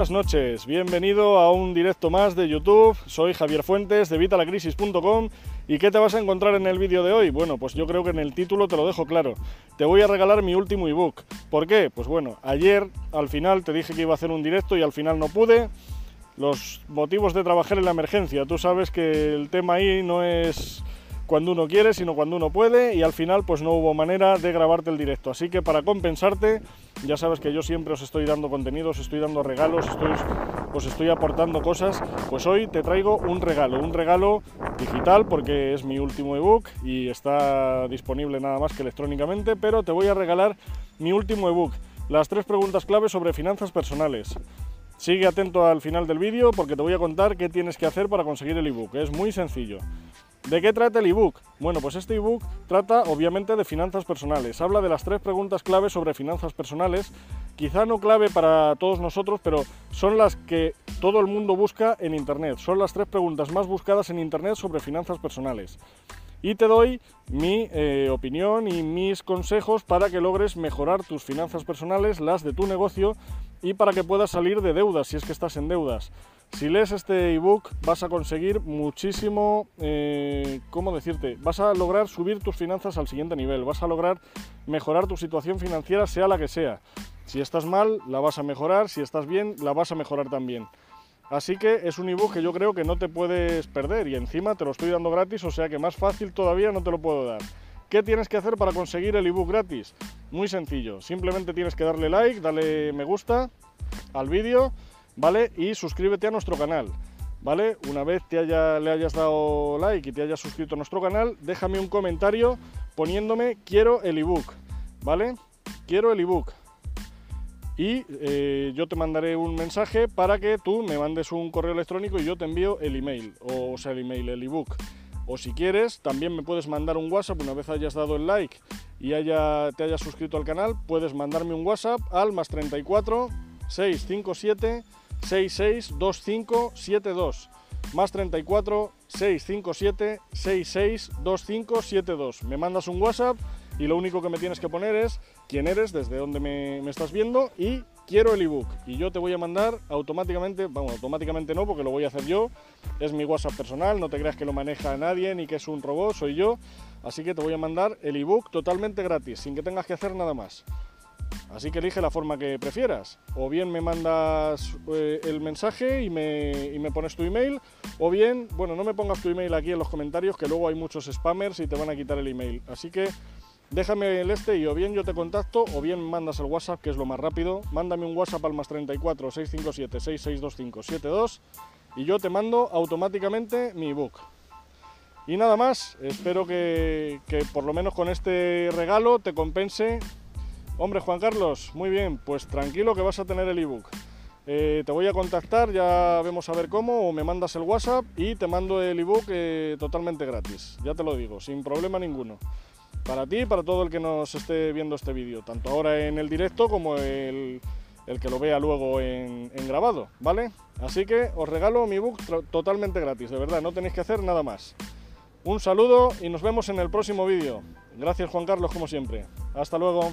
Buenas noches, bienvenido a un directo más de YouTube. Soy Javier Fuentes de Vitalacrisis.com y ¿qué te vas a encontrar en el vídeo de hoy? Bueno, pues yo creo que en el título te lo dejo claro. Te voy a regalar mi último ebook. ¿Por qué? Pues bueno, ayer al final te dije que iba a hacer un directo y al final no pude. Los motivos de trabajar en la emergencia. Tú sabes que el tema ahí no es cuando uno quiere, sino cuando uno puede y al final pues no hubo manera de grabarte el directo. Así que para compensarte, ya sabes que yo siempre os estoy dando contenidos, estoy dando regalos, os estoy aportando cosas, pues hoy te traigo un regalo, un regalo digital porque es mi último ebook y está disponible nada más que electrónicamente, pero te voy a regalar mi último ebook, las tres preguntas clave sobre finanzas personales. Sigue atento al final del vídeo porque te voy a contar qué tienes que hacer para conseguir el ebook. Es muy sencillo. ¿De qué trata el ebook? Bueno, pues este ebook trata obviamente de finanzas personales. Habla de las tres preguntas clave sobre finanzas personales. Quizá no clave para todos nosotros, pero son las que todo el mundo busca en Internet. Son las tres preguntas más buscadas en Internet sobre finanzas personales. Y te doy mi eh, opinión y mis consejos para que logres mejorar tus finanzas personales, las de tu negocio y para que puedas salir de deudas si es que estás en deudas. Si lees este ebook vas a conseguir muchísimo, eh, ¿cómo decirte? Vas a lograr subir tus finanzas al siguiente nivel, vas a lograr mejorar tu situación financiera sea la que sea. Si estás mal, la vas a mejorar, si estás bien, la vas a mejorar también. Así que es un ebook que yo creo que no te puedes perder y encima te lo estoy dando gratis, o sea que más fácil todavía no te lo puedo dar. ¿Qué tienes que hacer para conseguir el ebook gratis? Muy sencillo, simplemente tienes que darle like, darle me gusta al vídeo ¿vale? Y suscríbete a nuestro canal, ¿vale? Una vez te haya, le hayas dado like y te hayas suscrito a nuestro canal, déjame un comentario poniéndome quiero el ebook, ¿vale? Quiero el ebook. Y eh, yo te mandaré un mensaje para que tú me mandes un correo electrónico y yo te envío el email, o, sea, el email, el ebook. O si quieres, también me puedes mandar un WhatsApp una vez hayas dado el like y haya, te hayas suscrito al canal, puedes mandarme un WhatsApp al más 34 657 662572 más 34 657 662572. Me mandas un WhatsApp y lo único que me tienes que poner es quién eres, desde dónde me, me, estás viendo y quiero el ebook. Y yo te voy a mandar automáticamente, vamos, automáticamente no, porque lo voy a hacer yo. Es mi WhatsApp personal, no te creas que lo maneja nadie ni que es un robot, soy yo. Así que te voy a mandar el ebook totalmente gratis, sin que tengas que hacer nada más. Así que elige la forma que prefieras. O bien me mandas eh, el mensaje y me, pones tu email, o bien, bueno, no me pongas tu email aquí en los comentarios, que luego hay muchos spammers y te van a quitar el email. Así que déjame el este y o bien yo te contacto, o bien mandas el WhatsApp, que es lo más rápido. Mándame un WhatsApp al más 34 657 6625 72 y yo te mando automáticamente mi ebook. Y nada más, espero que, que por lo menos con este regalo te compense Hombre, Juan Carlos, muy bien, pues tranquilo que vas a tener el ebook. Eh, te voy a contactar, ya vemos a ver cómo, o me mandas el WhatsApp y te mando el ebook eh, totalmente gratis, ya te lo digo, sin problema ninguno. Para ti y para todo el que nos esté viendo este vídeo, tanto ahora en el directo como el, que lo vea luego en, en, grabado, ¿vale? Así que os regalo mi ebook totalmente gratis, de verdad, no tenéis que hacer nada más. Un saludo y nos vemos en el próximo vídeo. Gracias Juan Carlos como siempre. Hasta luego.